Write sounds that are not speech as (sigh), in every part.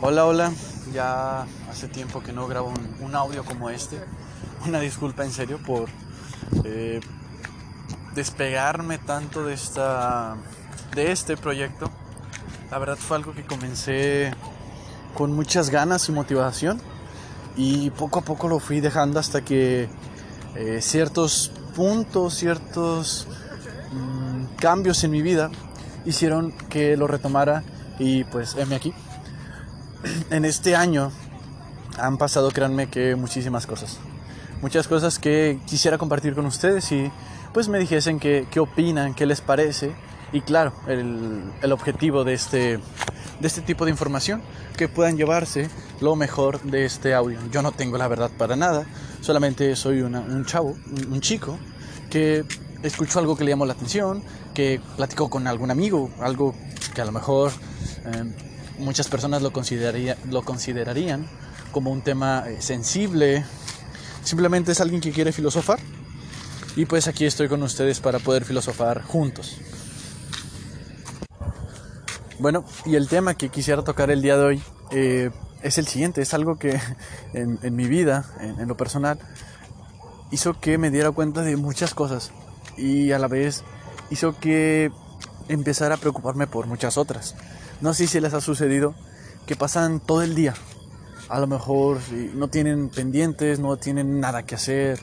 Hola, hola. Ya hace tiempo que no grabo un, audio como este. (laughs) Una disculpa en serio por eh, despegarme tanto de esta de este proyecto. La verdad fue algo que comencé con muchas ganas y motivación y poco a poco lo fui dejando hasta que eh, ciertos puntos, ciertos mm, cambios en mi vida hicieron que lo retomara y pues heme aquí. En este año han pasado, créanme que muchísimas cosas. Muchas cosas que quisiera compartir con ustedes y pues me dijesen qué, qué opinan, qué les parece. Y claro, el, el objetivo de este, de este tipo de información, que puedan llevarse lo mejor de este audio. Yo no tengo la verdad para nada, solamente soy una, un chavo, un, chico, que escuchó algo que le llamó la atención, que platicó con algún amigo, algo que a lo mejor eh, muchas personas lo, consideraría, lo considerarían como un tema eh, sensible. Simplemente es alguien que quiere filosofar. Y pues aquí estoy con ustedes para poder filosofar juntos. Bueno, y el tema que quisiera tocar el día de hoy eh, es el siguiente. Es algo que (laughs) en, mi vida, en, en lo personal, hizo que me diera cuenta de muchas cosas. Y a la vez hizo que empezara a preocuparme por muchas otras. No sé si les ha sucedido que pasan todo el día. A lo mejor no tienen pendientes, no tienen nada que hacer,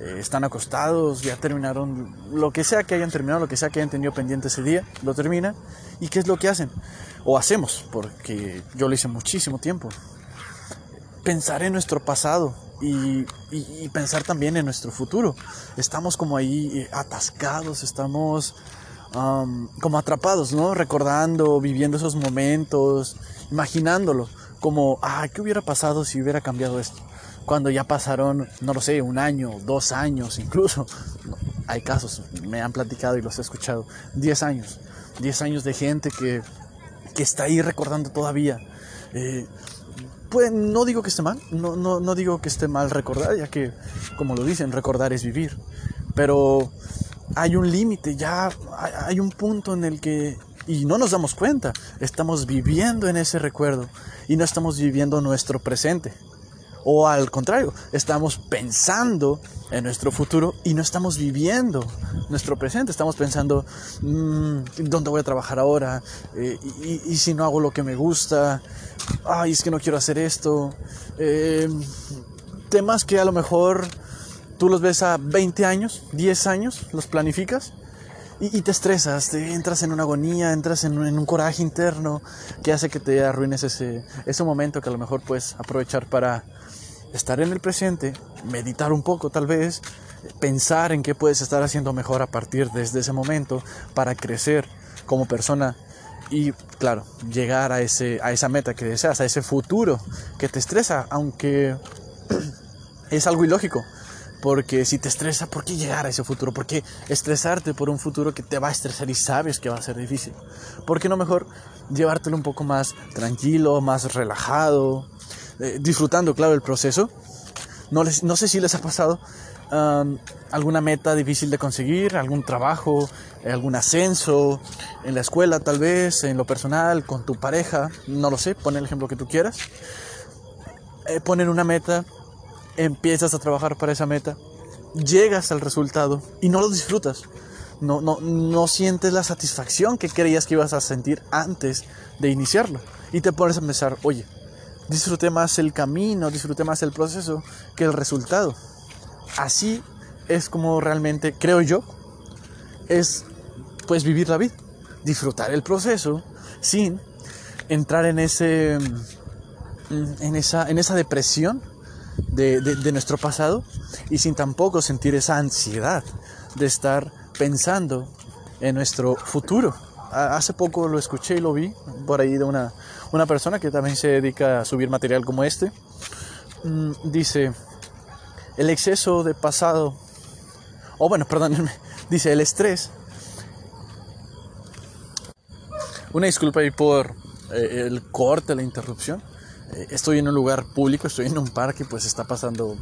eh, están acostados, ya terminaron lo que sea que hayan terminado, lo que sea que hayan tenido pendiente ese día, lo terminan. ¿Y qué es lo que hacen? O hacemos, porque yo lo hice muchísimo tiempo. Pensar en nuestro pasado, y, y, pensar también en nuestro futuro. Estamos como ahí eh, atascados, estamos um, como atrapados, ¿no? Recordando, viviendo esos momentos, imaginándolo, como, ah, ¿qué hubiera pasado si hubiera cambiado esto? Cuando ya pasaron, no lo sé, un año, dos años, incluso, hay casos, me han platicado y los he escuchado, diez años, diez años de gente que, que está ahí recordando todavía. Eh, pues, no digo que esté mal, no, no, no digo que esté mal recordar, ya que, como lo dicen, recordar es vivir. Pero hay un límite, ya hay un punto en el que, y no nos damos cuenta, estamos viviendo en ese recuerdo y no estamos viviendo nuestro presente. O al contrario, estamos pensando en nuestro futuro y no estamos viviendo nuestro presente. Estamos pensando, mmm, ¿dónde voy a trabajar ahora? Eh, y, si no hago lo que me gusta? Ay, es que no quiero hacer esto. Eh, temas que a lo mejor tú los ves a 20 años, 10 años, los planificas. Y, te estresas, te entras en una agonía, entras en, en, un coraje interno que hace que te arruines ese, ese momento que a lo mejor puedes aprovechar para estar en el presente, meditar un poco tal vez, pensar en qué puedes estar haciendo mejor a partir desde ese momento para crecer como persona y claro, llegar a, ese, a esa meta que deseas, a ese futuro que te estresa, aunque (clears throat) es algo ilógico. Porque si te estresa, ¿por qué llegar a ese futuro? ¿Por qué estresarte por un futuro que te va a estresar y sabes que va a ser difícil? ¿Por qué no mejor llevártelo un poco más tranquilo, más relajado, eh, disfrutando, claro, el proceso? No, les, no sé si les ha pasado alguna meta difícil de conseguir, algún trabajo, algún ascenso, en la escuela tal vez, en lo personal, con tu pareja, no lo sé, pon el ejemplo que tú quieras. Eh, una meta empiezas a trabajar para esa meta, llegas al resultado y no lo disfrutas. No, no, no sientes la satisfacción que creías que ibas a sentir antes de iniciarlo. Y te pones a pensar, oye, disfruté más el camino, disfruté más el proceso que el resultado. Así es como realmente, creo yo, es pues vivir la vida. Disfrutar el proceso sin entrar en ese en esa, en esa depresión de, nuestro pasado y sin tampoco sentir esa ansiedad de estar pensando en nuestro futuro. Hace poco lo escuché y lo vi por ahí de una, una persona que también se dedica a subir material como este. Mm, dice, el exceso de pasado, o bueno, (laughs) perdónenme, dice el estrés. Una disculpa ahí por eh, el corte, la interrupción estoy en un lugar público, estoy en un parque, pues está pasando,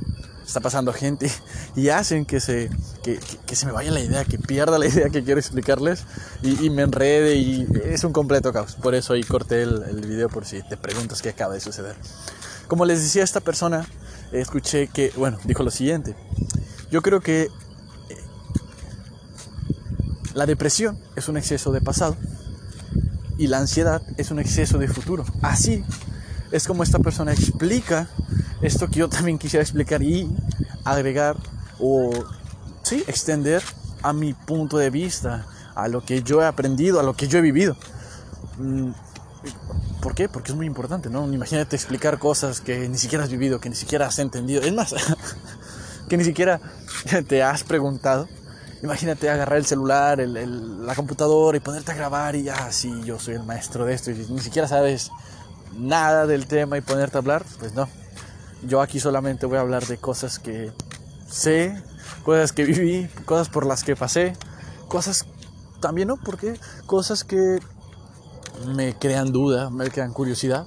está pasando gente (laughs) y hacen que se, que, se me vaya la idea, que pierda la (laughs) idea que quiero explicarles y, me enrede y es un completo caos. Por eso ahí corté el, el video por si te preguntas qué acaba de suceder. Como les decía esta persona, escuché que, bueno, dijo lo siguiente. Yo creo que la depresión es un exceso de pasado y la ansiedad es un exceso de futuro. Así es como esta persona explica esto que yo también quisiera explicar y agregar o sí, extender a mi punto de vista, a lo que yo he aprendido, a lo que yo he vivido. Mm, ¿Por qué? Porque es muy importante, ¿no? Imagínate explicar cosas que ni siquiera has vivido, que ni siquiera has entendido. Es más, (laughs) que ni siquiera (laughs) te has preguntado Imagínate agarrar el celular, el, la computadora y ponerte a grabar y ya, sí, yo soy el maestro de esto y ni siquiera sabes nada del tema y ponerte a hablar, pues no. Yo aquí solamente voy a hablar de cosas que sé, cosas que viví, cosas por las que pasé, cosas también, ¿no? Porque cosas que me crean duda, me crean curiosidad.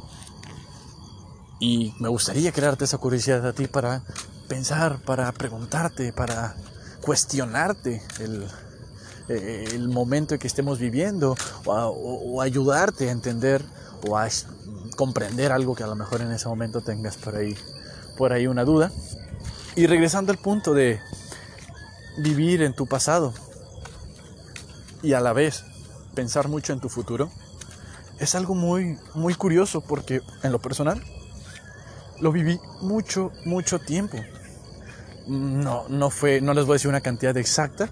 Y me gustaría crearte esa curiosidad a ti para pensar, para preguntarte, para cuestionarte el, eh, el momento en que estemos viviendo o, ayudarte a entender o a comprender algo que a lo mejor en ese momento tengas por ahí, por ahí una duda. Y regresando al punto de vivir en tu pasado y a la vez pensar mucho en tu futuro, es algo muy, muy curioso porque en lo personal lo viví mucho, mucho tiempo no, no fue, no les voy a decir una cantidad exacta,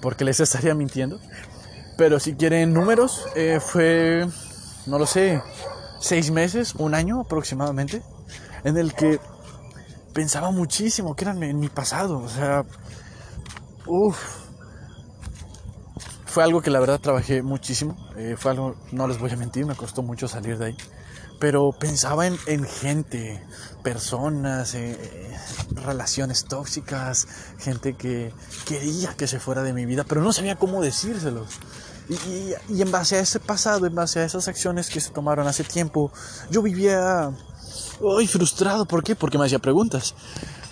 porque les estaría mintiendo. Pero si quieren números, eh, fue, no lo sé, seis meses, un año aproximadamente, en el que pensaba muchísimo, que era en mi pasado, o sea, uff. Fue algo que la verdad trabajé muchísimo, eh, fue algo, no les voy a mentir, me costó mucho salir de ahí pero pensaba en, gente, personas, eh, relaciones tóxicas, gente que quería que se fuera de mi vida, pero no sabía cómo decírselos. Y, y, en base a ese pasado, en base a esas acciones que se tomaron hace tiempo, yo vivía hoy frustrado. ¿Por qué? Porque me hacía preguntas.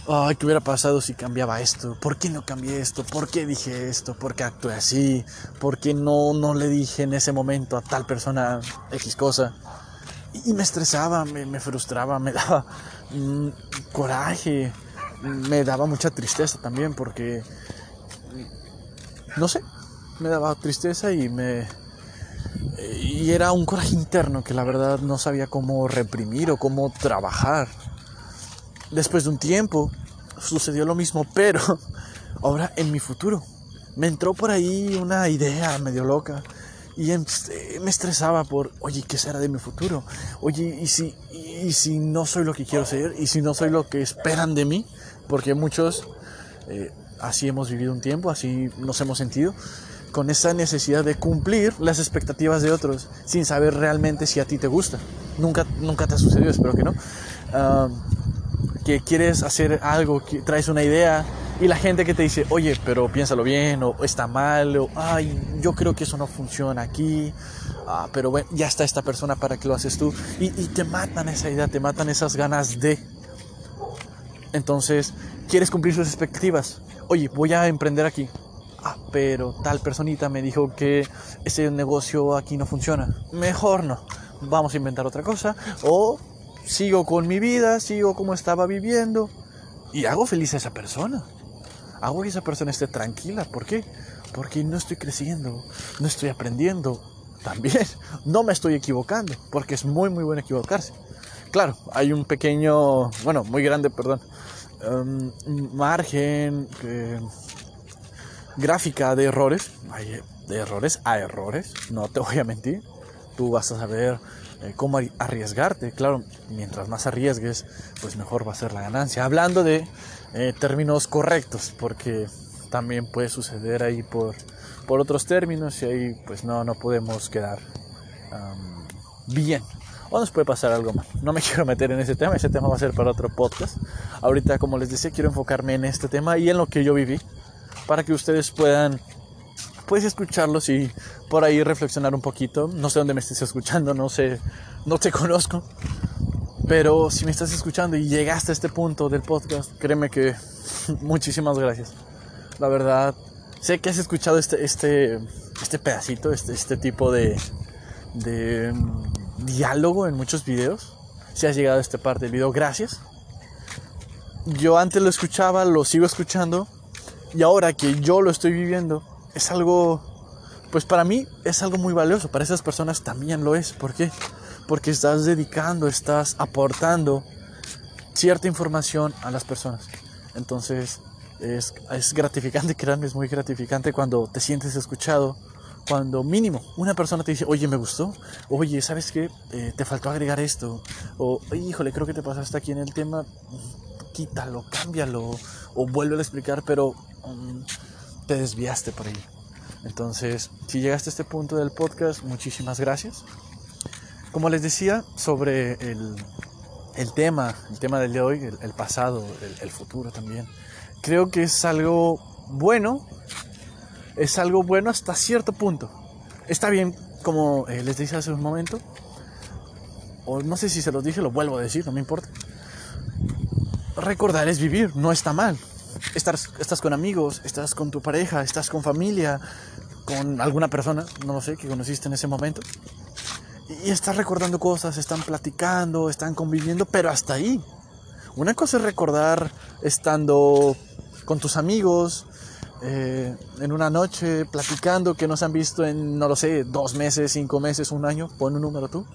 Ay, ¿qué hubiera pasado si cambiaba esto? ¿Por qué no cambié esto? ¿Por qué dije esto? ¿Por qué actué así? ¿Por qué no, no le dije en ese momento a tal persona X cosa? y me estresaba, me, frustraba, me daba mm, coraje, me daba mucha tristeza también porque, no sé, me daba tristeza y me... Y era un coraje interno que la verdad no sabía cómo reprimir o cómo trabajar. Después de un tiempo sucedió lo mismo, pero (laughs) ahora en mi futuro. Me entró por ahí una idea medio loca y eh, me estresaba por, oye, ¿qué será de mi futuro? Oye, ¿y si, y si no soy lo que quiero ser? ¿Y si no soy lo que esperan de mí? Porque muchos eh, así hemos vivido un tiempo, así nos hemos sentido, con esa necesidad de cumplir las expectativas de otros, sin saber realmente si a ti te gusta. Nunca, nunca te ha sucedido, espero que no. Que quieres hacer algo, que traes una idea y la gente que te dice, oye, pero piénsalo bien, o está mal, o ay, yo creo que eso no funciona aquí, ah, pero bueno, ya está esta persona para que lo haces tú. Y, te matan esa idea, te matan esas ganas de. Entonces, quieres cumplir sus expectativas. Oye, voy a emprender aquí. Ah, pero tal personita me dijo que ese negocio aquí no funciona. Mejor no. Vamos a inventar otra cosa. O sigo con mi vida, sigo como estaba viviendo y hago feliz a esa persona hago que esa persona esté tranquila. ¿Por qué? Porque no estoy creciendo, no estoy aprendiendo. También (laughs) no me estoy equivocando, porque es muy, muy bueno equivocarse. Claro, hay un pequeño, bueno, muy grande, perdón, um, margen gráfica de errores. Hay de errores a errores, no te voy a mentir. Tú vas a saber eh, cómo arriesgarte. Claro, mientras más arriesgues, pues mejor va a ser la ganancia. Hablando de eh, términos correctos, porque también puede suceder ahí por, por otros términos y ahí pues no, no podemos quedar bien. O nos puede pasar algo mal. No me (laughs) quiero meter en ese tema, ese tema va a ser para otro podcast. Ahorita, como les decía, quiero enfocarme en este tema y en lo que yo viví, para que ustedes puedan pues escucharlos y por ahí reflexionar un poquito. No sé dónde me estés escuchando, no sé, no te (laughs) conozco. Pero si me estás escuchando y llegaste a este punto del podcast, créeme que (laughs) muchísimas gracias. La verdad, sé que has escuchado este, este, este pedacito, este, este tipo de, de mm, diálogo en muchos videos. Si has llegado a esta parte del video, gracias. Yo antes lo escuchaba, lo sigo escuchando. Y ahora que yo lo estoy viviendo, es algo, pues para mí es algo muy valioso. Para esas personas también lo es. ¿Por qué? Porque estás dedicando, estás aportando cierta información a las personas. Entonces, es, es gratificante, (laughs) créanme, es muy gratificante cuando te sientes escuchado, cuando mínimo una persona te dice, oye, me gustó, oye, ¿sabes qué? Eh, te faltó agregar esto, o híjole, creo que te pasaste aquí en el tema, quítalo, cámbialo, o vuelve a explicar, pero te desviaste por ahí. Entonces, si llegaste a este punto del podcast, muchísimas gracias. Como les decía sobre el, el tema, el tema del de hoy, el, pasado, el, el futuro también, creo que es algo bueno es algo bueno hasta cierto punto. Está bien, como eh, les dije hace un momento, o no sé si se los dije, lo vuelvo a decir, no me importa. Recordar es vivir, no está mal. Estás, estás con amigos, estás con tu pareja, estás con familia, con alguna persona, no lo sé, que conociste en ese momento. Y estás recordando cosas, están platicando, están conviviendo, pero hasta ahí. Una cosa es recordar estando con tus amigos, eh, en una noche platicando que no se han visto en, no lo sé, dos meses, cinco meses, un año, pon un número tú.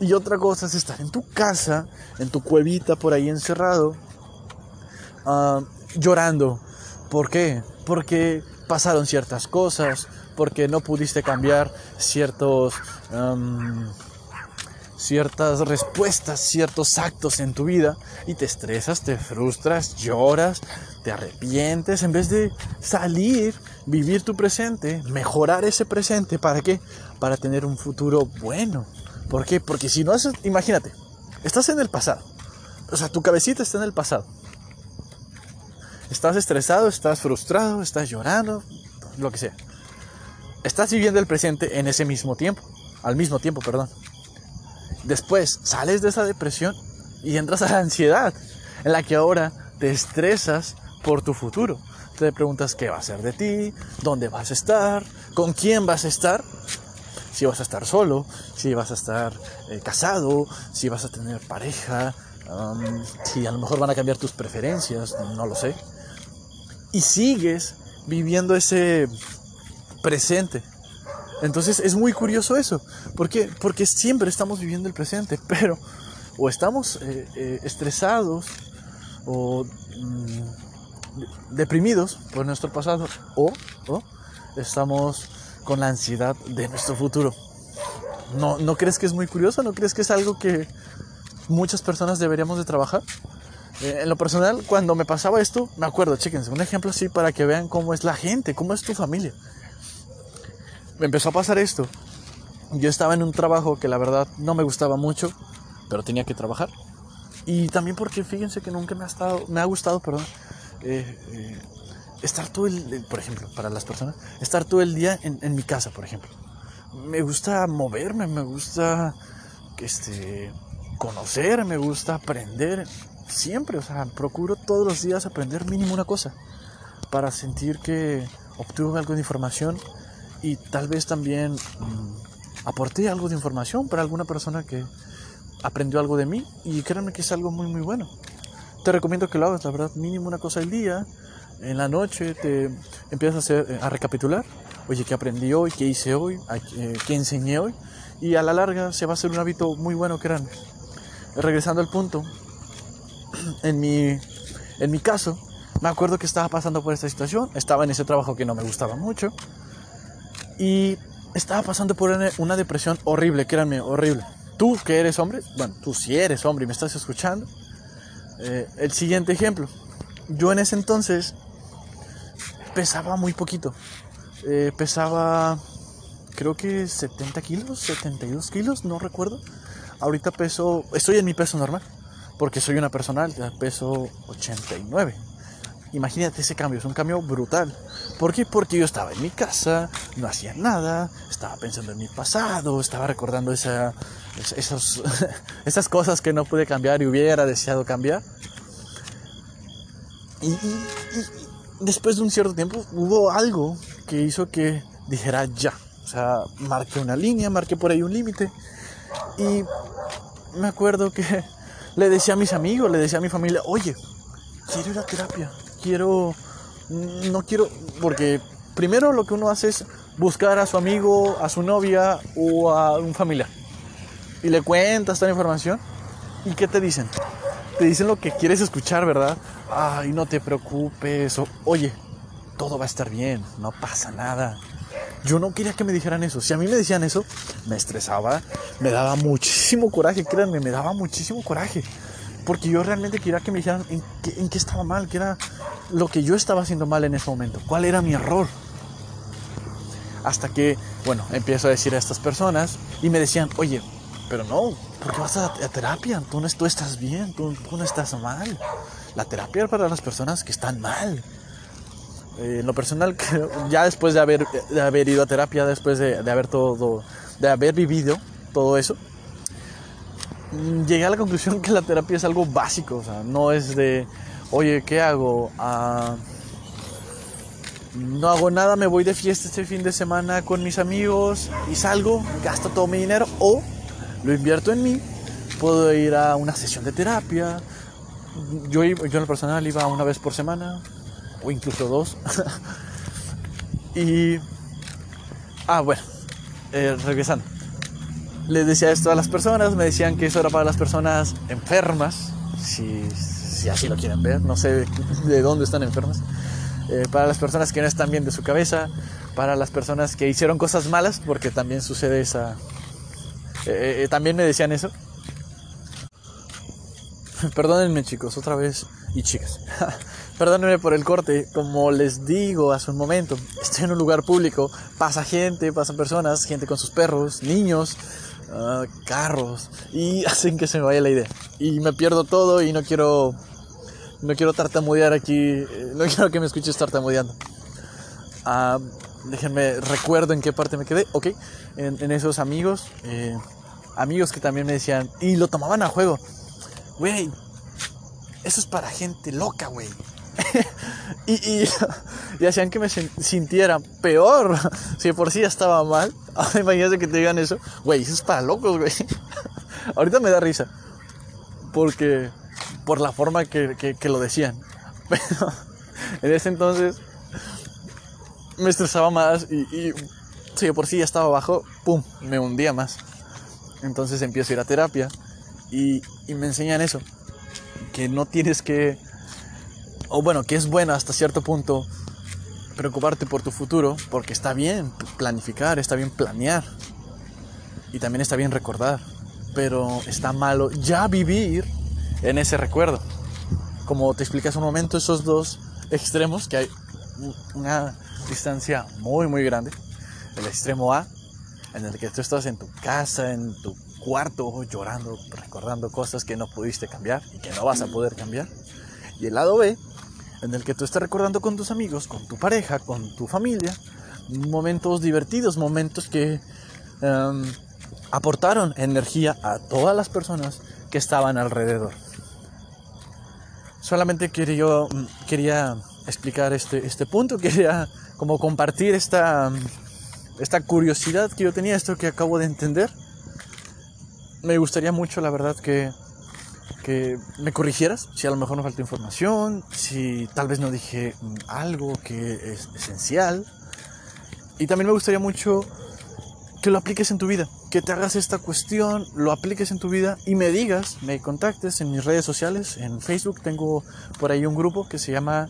Y otra cosa es estar en tu casa, en tu cuevita por ahí encerrado, ah, llorando. ¿Por qué? Porque pasaron ciertas cosas, porque no pudiste cambiar ciertos ciertas respuestas, ciertos actos en tu vida y te estresas, te frustras, lloras, te arrepientes, en vez de salir, vivir tu presente, mejorar ese presente, ¿para qué? Para tener un futuro bueno. ¿Por qué? Porque si no haces, imagínate, estás en el pasado, o sea, tu cabecita está en el pasado. Estás estresado, estás frustrado, estás llorando, lo que sea. Estás viviendo el presente en ese mismo tiempo, al mismo tiempo, perdón. Después sales de esa depresión y entras a la ansiedad, en la que ahora te estresas por tu futuro. Te preguntas qué va a ser de ti, dónde vas a estar, con quién vas a estar, si vas a estar solo, si vas a estar eh, casado, si vas a tener pareja, si a lo mejor van a cambiar tus preferencias, no lo sé. Y sigues viviendo ese presente entonces es muy curioso eso. ¿Por qué? Porque siempre estamos viviendo el presente, (laughs) pero o estamos eh, eh, estresados o mm, deprimidos por nuestro pasado o, estamos con la ansiedad de nuestro futuro. ¿No, ¿No crees que es muy curioso? ¿No crees que es algo que muchas personas deberíamos de trabajar? Eh, en lo personal, cuando me pasaba esto, me acuerdo, chéquense, un ejemplo así para que vean cómo es la gente, cómo es tu familia me empezó a pasar esto. Yo estaba en un trabajo que la verdad no me gustaba mucho, pero tenía que trabajar. Y también porque fíjense que nunca me ha, estado, me ha gustado, perdón, eh, eh, estar todo el, por ejemplo, para las personas, estar todo el día en, en mi casa, por ejemplo. Me gusta moverme, me gusta este, conocer, me gusta aprender, siempre, o sea, procuro todos los días aprender mínimo una cosa, para sentir que obtuve algo de información y tal vez también mm, aporté algo de información para alguna persona que aprendió algo de mí y créanme que es algo muy muy bueno. Te recomiendo que lo hagas, la verdad, mínimo una cosa al día. En la noche te empiezas a, hacer, eh, a recapitular, oye, ¿qué aprendí hoy? ¿Qué hice hoy? Eh, ¿Qué enseñé hoy? Y a la larga se va a hacer un hábito muy bueno, créanme. Regresando al punto, en mi, en mi caso, me acuerdo que estaba pasando por esta situación, estaba en ese trabajo que no me gustaba mucho, y estaba pasando por una, depresión horrible, créanme, horrible. Tú que eres hombre, bueno, tú si eres hombre y me estás escuchando, eh, el siguiente ejemplo. Yo en ese entonces pesaba muy poquito. Eh, pesaba, creo que 70 kilos, 72 kilos, no recuerdo. Ahorita peso, estoy en mi peso normal, porque soy una persona alta, peso 89. Imagínate ese cambio, es un cambio brutal. ¿Por qué? Porque yo estaba en mi casa, no hacía nada, estaba pensando en mi pasado, estaba recordando esa, esos, (laughs) esas cosas que no pude cambiar y hubiera deseado cambiar. Y, después de un cierto tiempo hubo algo que hizo que dijera ya. O sea, marqué una línea, marqué por ahí un límite. Y me acuerdo que le decía a mis amigos, le decía a mi familia, oye, quiero ir a terapia, quiero, no quiero, porque primero lo que uno hace es buscar a su amigo, a su novia o a un familiar. Y le cuentas toda la información. ¿Y qué te dicen? Te dicen lo que quieres escuchar, ¿verdad? Ay, no te preocupes. oye, todo va a estar bien, no pasa nada. Yo no quería que me dijeran eso. Si a mí me decían eso, me estresaba, me daba muchísimo coraje, créanme, me daba muchísimo coraje. Porque yo realmente quería que me dijeran en qué, estaba mal, qué era lo que yo estaba haciendo mal en ese momento, cuál era mi error. Hasta que, bueno, empiezo a decir a estas personas y me decían, oye, pero no, porque vas a, terapia? Tú no, tú estás bien, tú, no estás mal. La terapia es para las personas que están mal. Eh, en lo personal, (laughs) ya después de haber, de haber ido a terapia, después de, de, haber todo, de haber vivido todo eso, mm, llegué a la conclusión que la terapia es algo básico, o sea, no es de, oye, ¿qué hago? Ah, no hago nada, me voy de fiesta este fin de semana con mis amigos y salgo, gasto todo mi dinero o lo invierto en mí, puedo ir a una sesión de terapia. Yo, yo en lo personal iba una vez por semana, o incluso dos. (laughs) y... Ah, bueno, eh, regresando. Les decía esto a las personas, me decían que eso era para las personas enfermas, si, si así lo quieren ver, no sé de dónde están enfermas. Eh, para las personas que no están bien de su cabeza, para las personas que hicieron cosas malas, porque también sucede esa, eh, también me decían eso. (laughs) Perdónenme chicos, otra vez. Y chicas. (laughs) Perdónenme por el corte. Como les digo hace un momento, estoy en un lugar público. Pasa gente, pasan personas, gente con sus perros, niños, ah, carros. Y (laughs) hacen que se me vaya la idea. Y me pierdo todo y no quiero... No quiero tartamudear aquí. Eh, no quiero que me escuches tartamudeando. Ah, déjenme, recuerdo en qué parte me quedé. Ok, en, esos amigos. Eh, amigos que también me decían, y lo tomaban a juego. Güey, eso es para gente loca, güey. (laughs) y, y, (laughs) y, hacían que me sintiera peor. (laughs) Si por sí ya estaba mal, imagínate que te digan eso. Güey, eso es para locos, güey. Ahorita me da risa. Porque, por la forma que, que lo decían. Pero en ese entonces me estresaba más y, y si por sí ya estaba abajo, ¡pum! Me hundía más. Entonces empiezo a ir a terapia y, y me enseñan eso, que no tienes que, o bueno, que es bueno hasta cierto punto preocuparte por tu futuro, porque está bien planificar, está bien planear y también está bien recordar, pero está malo ya vivir en ese recuerdo. Como te expliqué hace un momento, esos dos extremos, que hay una distancia muy, muy grande. El extremo A, en el que tú estás en tu casa, en tu cuarto, llorando, recordando cosas que no pudiste cambiar y que no vas a poder cambiar. Y el lado B, en el que tú estás recordando con tus amigos, con tu pareja, con tu familia, momentos divertidos, momentos que em, aportaron energía a todas las personas que estaban alrededor. Solamente quería, quería explicar este, este punto, (laughs) quería como compartir esta, esta curiosidad que yo tenía, esto que acabo de entender. Me gustaría mucho, la verdad, que, que me corrigieras si a lo mejor no falta información, si tal vez no dije algo que es esencial. Y también me gustaría mucho que lo apliques en tu vida, que te hagas esta cuestión, lo apliques en tu vida y me digas, me contactes en mis redes sociales, en Facebook tengo por ahí un grupo que se llama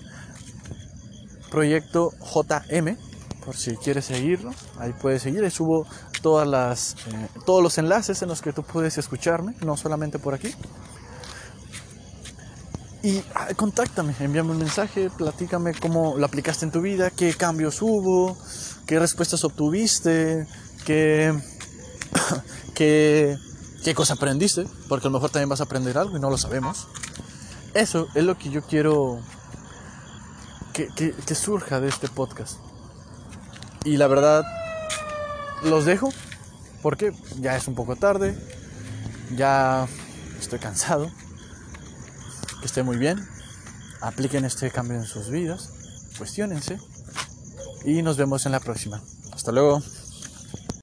Proyecto JM, por si quieres seguirlo, ahí puedes seguir, ahí subo todas las, eh, todos los enlaces en los que tú puedes escucharme, no solamente por aquí. Y ah, contáctame, envíame un mensaje, platícame cómo lo aplicaste en tu vida, qué cambios hubo, qué respuestas obtuviste, qué, (coughs) qué, qué cosa aprendiste, porque a lo mejor también vas a aprender algo y no lo sabemos. Eso es lo que yo quiero que, que, surja de este podcast. Y la verdad, los dejo porque ya es un poco tarde. ya estoy cansado. Que esté muy bien. Apliquen este cambio en sus vidas. Cuestiónense. Y nos vemos en la próxima. Hasta luego.